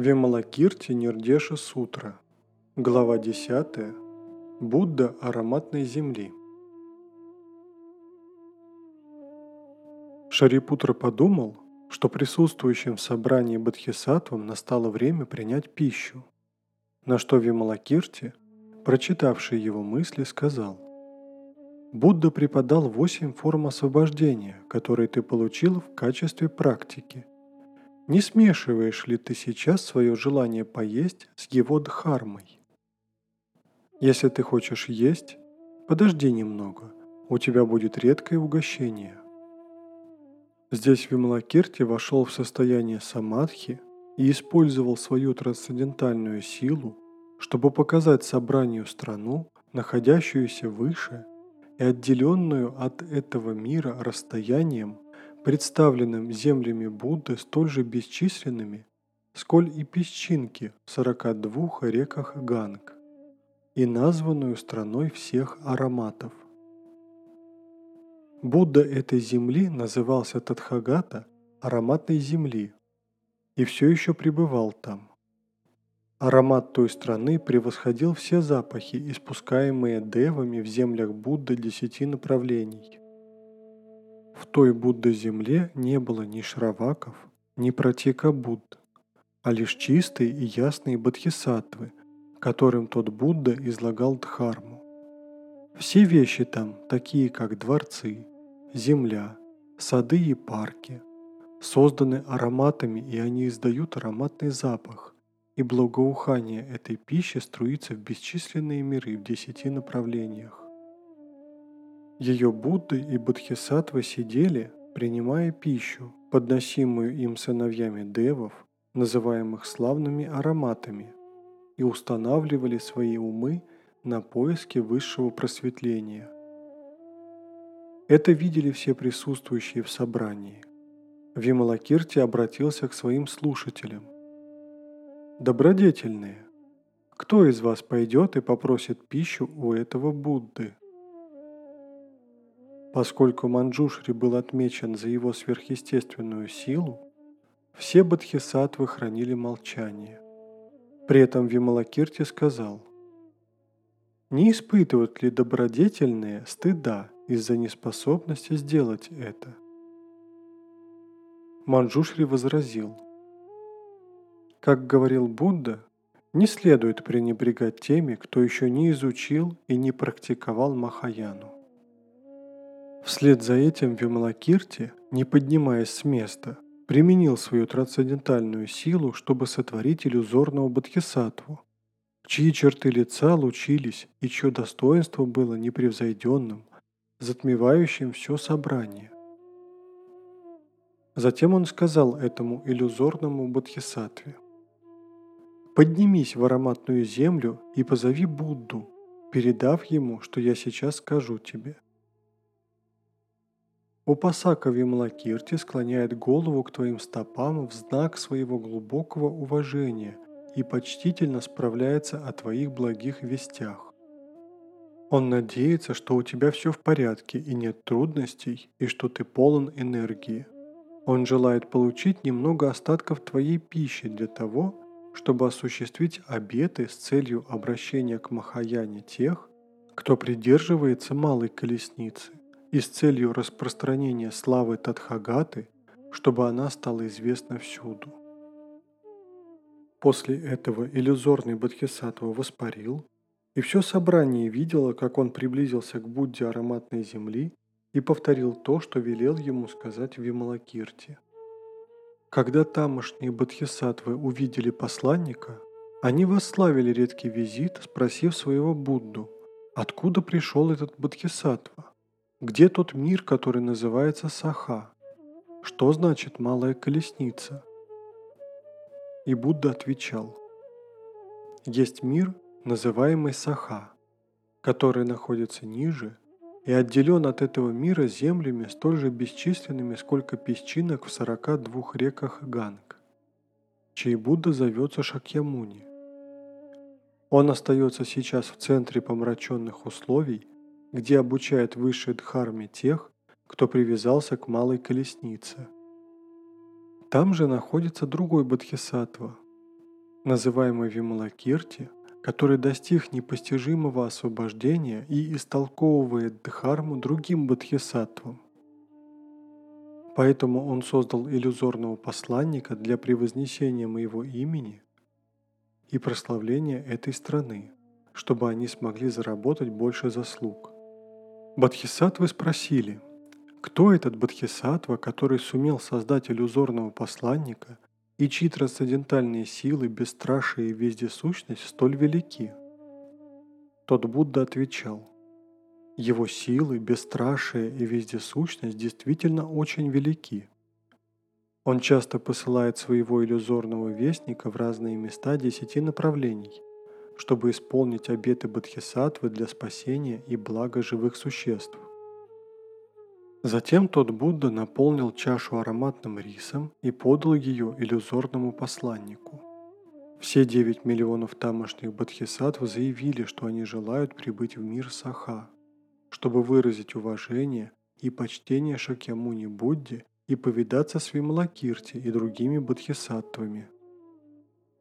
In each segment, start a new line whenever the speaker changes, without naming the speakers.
Вималакирти Нирдеша Сутра. Глава 10. Будда ароматной земли. Шарипутра подумал, что присутствующим в собрании Бодхисаттвам настало время принять пищу, на что Вималакирти, прочитавший его мысли, сказал «Будда преподал восемь форм освобождения, которые ты получил в качестве практики. Не смешиваешь ли ты сейчас свое желание поесть с его дхармой? Если ты хочешь есть, подожди немного, у тебя будет редкое угощение. Здесь Вималакирти вошел в состояние самадхи и использовал свою трансцендентальную силу, чтобы показать собранию страну, находящуюся выше и отделенную от этого мира расстоянием представленным землями Будды столь же бесчисленными, сколь и песчинки в 42 реках Ганг, и названную страной всех ароматов. Будда этой земли назывался Тадхагата ароматной земли и все еще пребывал там. Аромат той страны превосходил все запахи, испускаемые девами в землях Будды десяти направлений. В той Будда-земле не было ни шраваков, ни протека Будд, а лишь чистые и ясные бодхисаттвы, которым тот Будда излагал Дхарму. Все вещи там, такие как дворцы, земля, сады и парки, созданы ароматами, и они издают ароматный запах, и благоухание этой пищи струится в бесчисленные миры в десяти направлениях. Ее Будды и Бодхисаттвы сидели, принимая пищу, подносимую им сыновьями девов, называемых славными ароматами, и устанавливали свои умы на поиске высшего просветления. Это видели все присутствующие в собрании. Вималакирти обратился к своим слушателям. «Добродетельные, кто из вас пойдет и попросит пищу у этого Будды?» Поскольку Манджушри был отмечен за его сверхъестественную силу, все бодхисаттвы хранили молчание. При этом Вималакирти сказал, «Не испытывают ли добродетельные стыда из-за неспособности сделать это?» Манджушри возразил, «Как говорил Будда, не следует пренебрегать теми, кто еще не изучил и не практиковал Махаяну. Вслед за этим Вималакирти, не поднимаясь с места, применил свою трансцендентальную силу, чтобы сотворить иллюзорного бодхисаттву, чьи черты лица лучились и чье достоинство было непревзойденным, затмевающим все собрание. Затем он сказал этому иллюзорному бодхисаттве, «Поднимись в ароматную землю и позови Будду, передав ему, что я сейчас скажу тебе». Упасака Вимлакирти склоняет голову к твоим стопам в знак своего глубокого уважения и почтительно справляется о твоих благих вестях. Он надеется, что у тебя все в порядке и нет трудностей, и что ты полон энергии. Он желает получить немного остатков твоей пищи для того, чтобы осуществить обеты с целью обращения к Махаяне тех, кто придерживается малой колесницы и с целью распространения славы Тадхагаты, чтобы она стала известна всюду. После этого иллюзорный Бодхисаттва воспарил, и все собрание видело, как он приблизился к Будде ароматной земли и повторил то, что велел ему сказать Вималакирти. Когда тамошние Бодхисаттвы увидели посланника, они восславили редкий визит, спросив своего Будду, откуда пришел этот Бодхисаттва. Где тот мир, который называется Саха? Что значит малая колесница? И Будда отвечал, есть мир, называемый Саха, который находится ниже и отделен от этого мира землями столь же бесчисленными, сколько песчинок в 42 реках Ганг, чей Будда зовется Шакьямуни. Он остается сейчас в центре помраченных условий где обучают высшей дхарме тех, кто привязался к малой колеснице. Там же находится другой бодхисаттва, называемый Вималакирти, который достиг непостижимого освобождения и истолковывает Дхарму другим бодхисаттвам. Поэтому он создал иллюзорного посланника для превознесения моего имени и прославления этой страны, чтобы они смогли заработать больше заслуг. Бодхисаттвы спросили, кто этот Бодхисаттва, который сумел создать иллюзорного посланника и чьи трансцендентальные силы, бесстрашие и вездесущность столь велики? Тот Будда отвечал, его силы, бесстрашие и вездесущность действительно очень велики. Он часто посылает своего иллюзорного вестника в разные места десяти направлений, чтобы исполнить обеты Бодхисаттвы для спасения и блага живых существ. Затем тот Будда наполнил чашу ароматным рисом и подал ее иллюзорному посланнику. Все 9 миллионов тамошних бодхисаттв заявили, что они желают прибыть в мир Саха, чтобы выразить уважение и почтение Шакьямуни Будде и повидаться с Вималакирти и другими бодхисаттвами.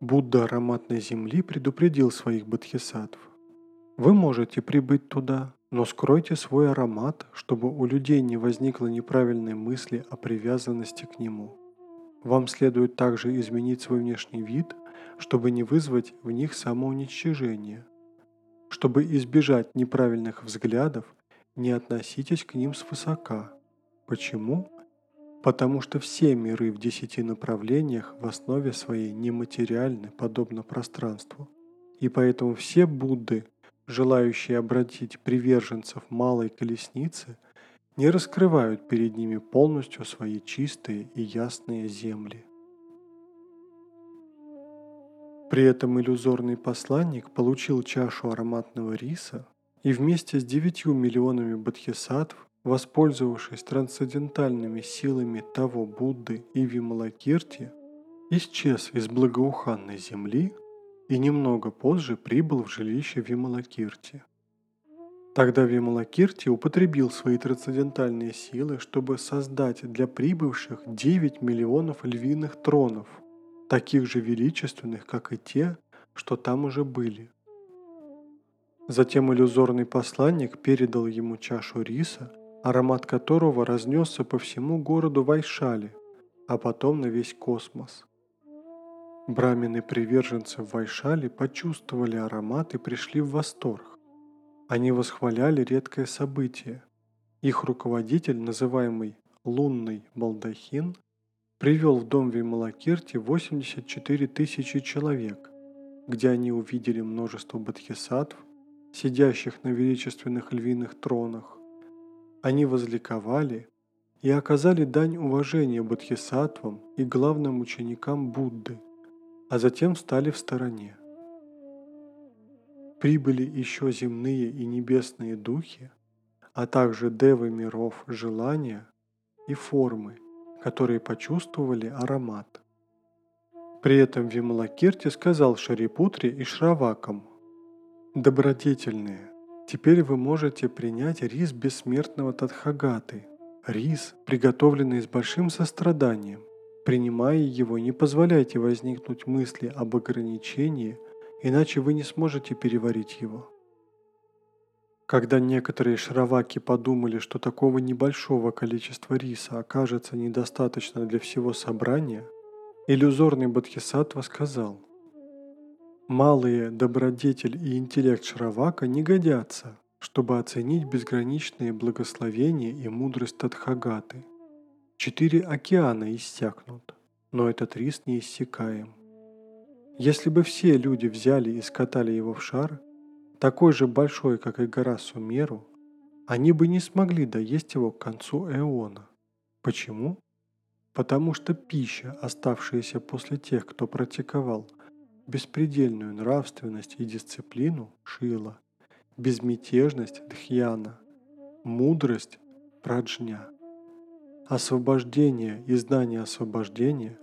Будда ароматной земли предупредил своих бодхисаттв. Вы можете прибыть туда, но скройте свой аромат, чтобы у людей не возникло неправильной мысли о привязанности к нему. Вам следует также изменить свой внешний вид, чтобы не вызвать в них самоуничтожение. Чтобы избежать неправильных взглядов, не относитесь к ним свысока. Почему? Потому что все миры в десяти направлениях в основе своей нематериальны, подобно пространству. И поэтому все Будды желающие обратить приверженцев малой колесницы, не раскрывают перед ними полностью свои чистые и ясные земли. При этом иллюзорный посланник получил чашу ароматного риса и вместе с девятью миллионами бодхисаттв, воспользовавшись трансцендентальными силами того Будды и Вималакирти, исчез из благоуханной земли и немного позже прибыл в жилище Вималакирти. Тогда Вималакирти употребил свои трансцендентальные силы, чтобы создать для прибывших 9 миллионов львиных тронов, таких же величественных, как и те, что там уже были. Затем иллюзорный посланник передал ему чашу риса, аромат которого разнесся по всему городу Вайшали, а потом на весь космос – Брамины приверженцы Вайшали почувствовали аромат и пришли в восторг. Они восхваляли редкое событие. Их руководитель, называемый Лунный Балдахин, привел в дом Вималакирти 84 тысячи человек, где они увидели множество бодхисаттв, сидящих на величественных львиных тронах. Они возликовали и оказали дань уважения бодхисаттвам и главным ученикам Будды – а затем встали в стороне. Прибыли еще земные и небесные духи, а также девы миров желания и формы, которые почувствовали аромат. При этом Вималакирти сказал Шарипутре и Шравакам, «Добродетельные, теперь вы можете принять рис бессмертного Тадхагаты, рис, приготовленный с большим состраданием, Принимая его, не позволяйте возникнуть мысли об ограничении, иначе вы не сможете переварить его. Когда некоторые шраваки подумали, что такого небольшого количества риса окажется недостаточно для всего собрания, иллюзорный Бодхисаттва сказал, «Малые добродетель и интеллект шравака не годятся, чтобы оценить безграничные благословения и мудрость Тадхагаты – Четыре океана иссякнут, но этот рис не иссякаем. Если бы все люди взяли и скатали его в шар, такой же большой, как и гора Сумеру, они бы не смогли доесть его к концу эона. Почему? Потому что пища, оставшаяся после тех, кто практиковал беспредельную нравственность и дисциплину, шила, безмятежность, дхьяна, мудрость, праджня – освобождение и знание освобождения,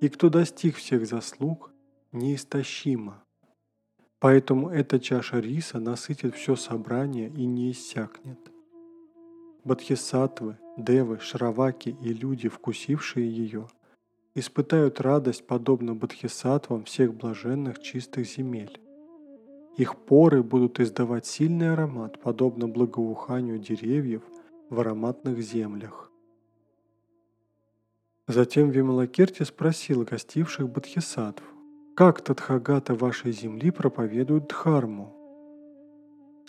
и кто достиг всех заслуг, неистощимо. Поэтому эта чаша риса насытит все собрание и не иссякнет. Бодхисаттвы, девы, шраваки и люди, вкусившие ее, испытают радость, подобно бодхисаттвам всех блаженных чистых земель. Их поры будут издавать сильный аромат, подобно благоуханию деревьев в ароматных землях. Затем Вималакирти спросил гостивших бодхисаттв, как Тадхагата вашей земли проповедует Дхарму?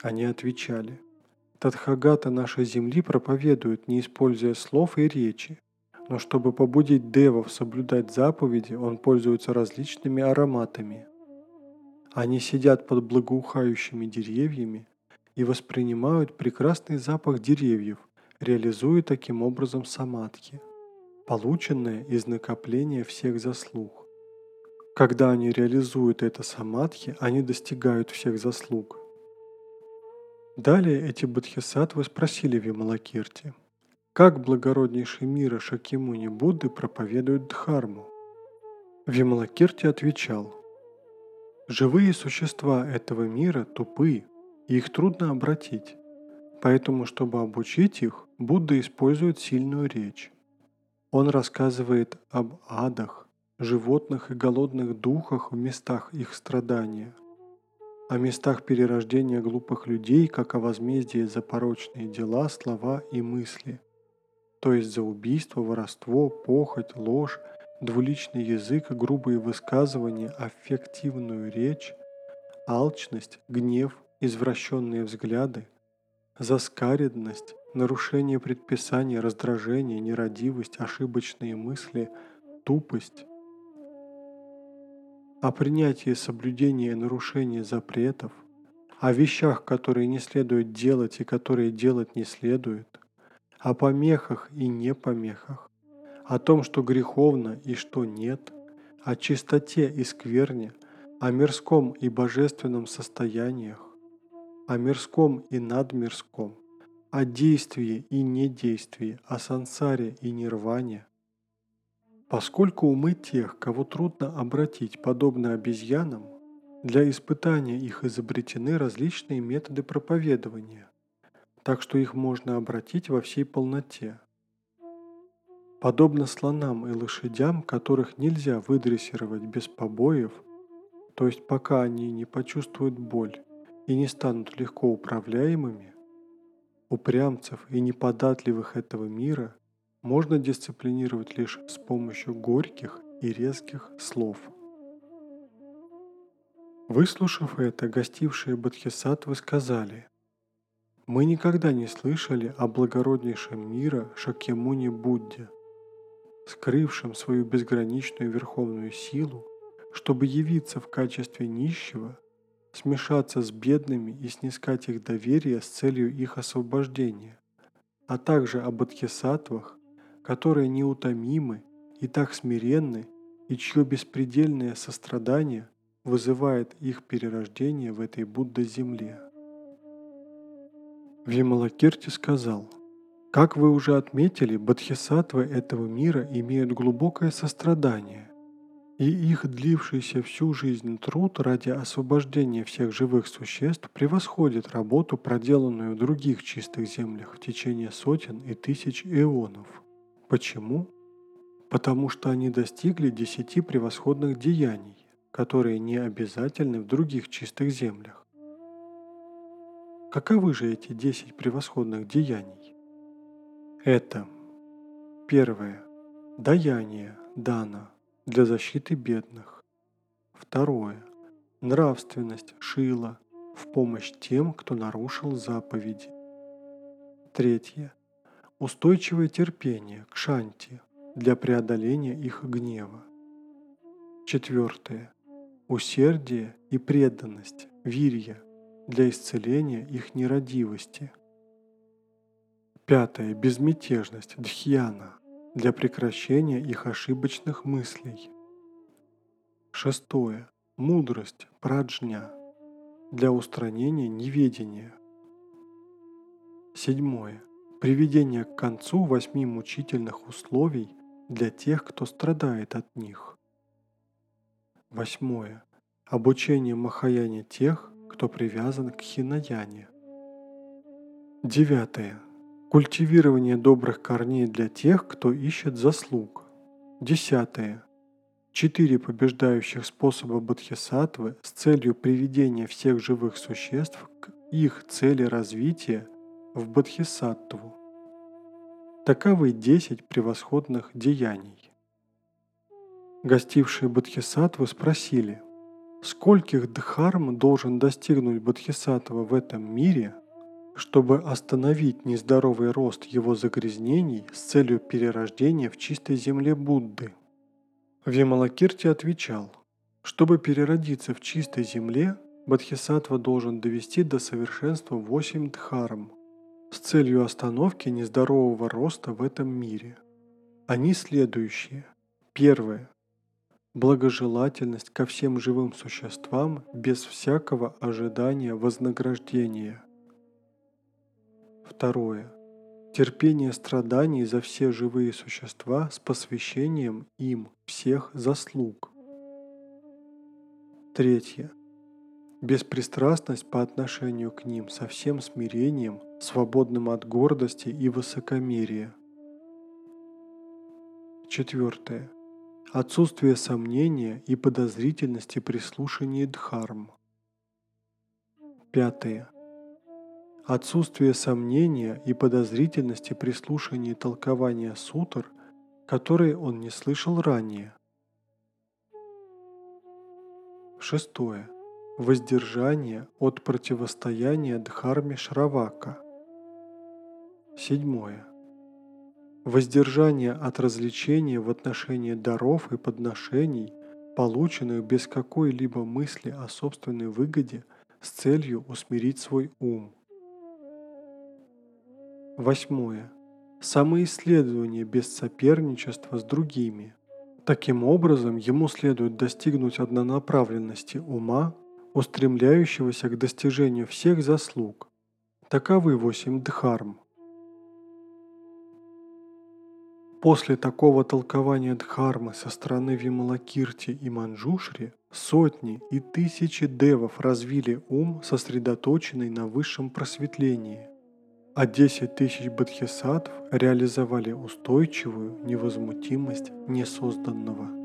Они отвечали, Тадхагата нашей земли проповедует, не используя слов и речи, но чтобы побудить девов соблюдать заповеди, он пользуется различными ароматами. Они сидят под благоухающими деревьями и воспринимают прекрасный запах деревьев, реализуя таким образом самадхи, полученное из накопления всех заслуг. Когда они реализуют это самадхи, они достигают всех заслуг. Далее эти бодхисаттвы спросили Вималакирти, как благороднейший мира Шакимуни Будды проповедуют Дхарму. Вималакирти отвечал, Живые существа этого мира тупы, и их трудно обратить. Поэтому, чтобы обучить их, Будда использует сильную речь. Он рассказывает об адах, животных и голодных духах в местах их страдания – о местах перерождения глупых людей, как о возмездии за порочные дела, слова и мысли, то есть за убийство, воровство, похоть, ложь, двуличный язык, грубые высказывания, аффективную речь, алчность, гнев, извращенные взгляды, заскаридность, нарушение предписаний, раздражение, нерадивость, ошибочные мысли, тупость, о принятии соблюдения и нарушении запретов, о вещах, которые не следует делать и которые делать не следует, о помехах и непомехах, о том, что греховно и что нет, о чистоте и скверне, о мирском и божественном состояниях, о мирском и надмирском, о действии и недействии, о сансаре и нирване, Поскольку умы тех, кого трудно обратить подобно обезьянам, для испытания их изобретены различные методы проповедования, так что их можно обратить во всей полноте. Подобно слонам и лошадям, которых нельзя выдрессировать без побоев, то есть пока они не почувствуют боль и не станут легко управляемыми, упрямцев и неподатливых этого мира можно дисциплинировать лишь с помощью горьких и резких слов. Выслушав это, гостившие Бодхисаттвы сказали, «Мы никогда не слышали о благороднейшем мира Шакьямуни Будде, скрывшем свою безграничную верховную силу, чтобы явиться в качестве нищего, смешаться с бедными и снискать их доверие с целью их освобождения, а также о бодхисаттвах, которые неутомимы и так смиренны, и чье беспредельное сострадание вызывает их перерождение в этой Будда-земле. Вималакирти сказал, «Как вы уже отметили, бодхисаттвы этого мира имеют глубокое сострадание, и их длившийся всю жизнь труд ради освобождения всех живых существ превосходит работу, проделанную в других чистых землях в течение сотен и тысяч эонов. Почему? Потому что они достигли десяти превосходных деяний, которые не обязательны в других чистых землях. Каковы же эти десять превосходных деяний? Это первое – даяние, дана, для защиты бедных. Второе – нравственность, шила, в помощь тем, кто нарушил заповеди. Третье устойчивое терпение к шанти для преодоления их гнева. Четвертое. Усердие и преданность, вирья, для исцеления их нерадивости. Пятое. Безмятежность, дхьяна, для прекращения их ошибочных мыслей. Шестое. Мудрость, праджня, для устранения неведения. Седьмое приведение к концу восьми мучительных условий для тех, кто страдает от них. Восьмое. Обучение Махаяне тех, кто привязан к Хинаяне. Девятое. Культивирование добрых корней для тех, кто ищет заслуг. Десятое. Четыре побеждающих способа бодхисаттвы с целью приведения всех живых существ к их цели развития в бодхисаттву. Таковы десять превосходных деяний. Гостившие бодхисаттвы спросили, скольких дхарм должен достигнуть бодхисаттва в этом мире, чтобы остановить нездоровый рост его загрязнений с целью перерождения в чистой земле Будды. Вималакирти отвечал, чтобы переродиться в чистой земле, Бодхисаттва должен довести до совершенства восемь дхарм с целью остановки нездорового роста в этом мире. Они следующие. Первое. Благожелательность ко всем живым существам без всякого ожидания вознаграждения. Второе. Терпение страданий за все живые существа с посвящением им всех заслуг. Третье. Беспристрастность по отношению к ним со всем смирением, свободным от гордости и высокомерия. Четвертое. Отсутствие сомнения и подозрительности при слушании дхарм. Пятое Отсутствие сомнения и подозрительности при слушании толкования сутр, которые он не слышал ранее. Шестое. Воздержание от противостояния Дхарме Шравака. Седьмое. Воздержание от развлечения в отношении даров и подношений, полученных без какой-либо мысли о собственной выгоде с целью усмирить свой ум. Восьмое. Самоисследование без соперничества с другими. Таким образом, ему следует достигнуть однонаправленности ума, устремляющегося к достижению всех заслуг. Таковы восемь дхарм. После такого толкования Дхармы со стороны Вималакирти и Манджушри сотни и тысячи девов развили ум, сосредоточенный на высшем просветлении – а 10 тысяч бодхисаттв реализовали устойчивую невозмутимость несозданного.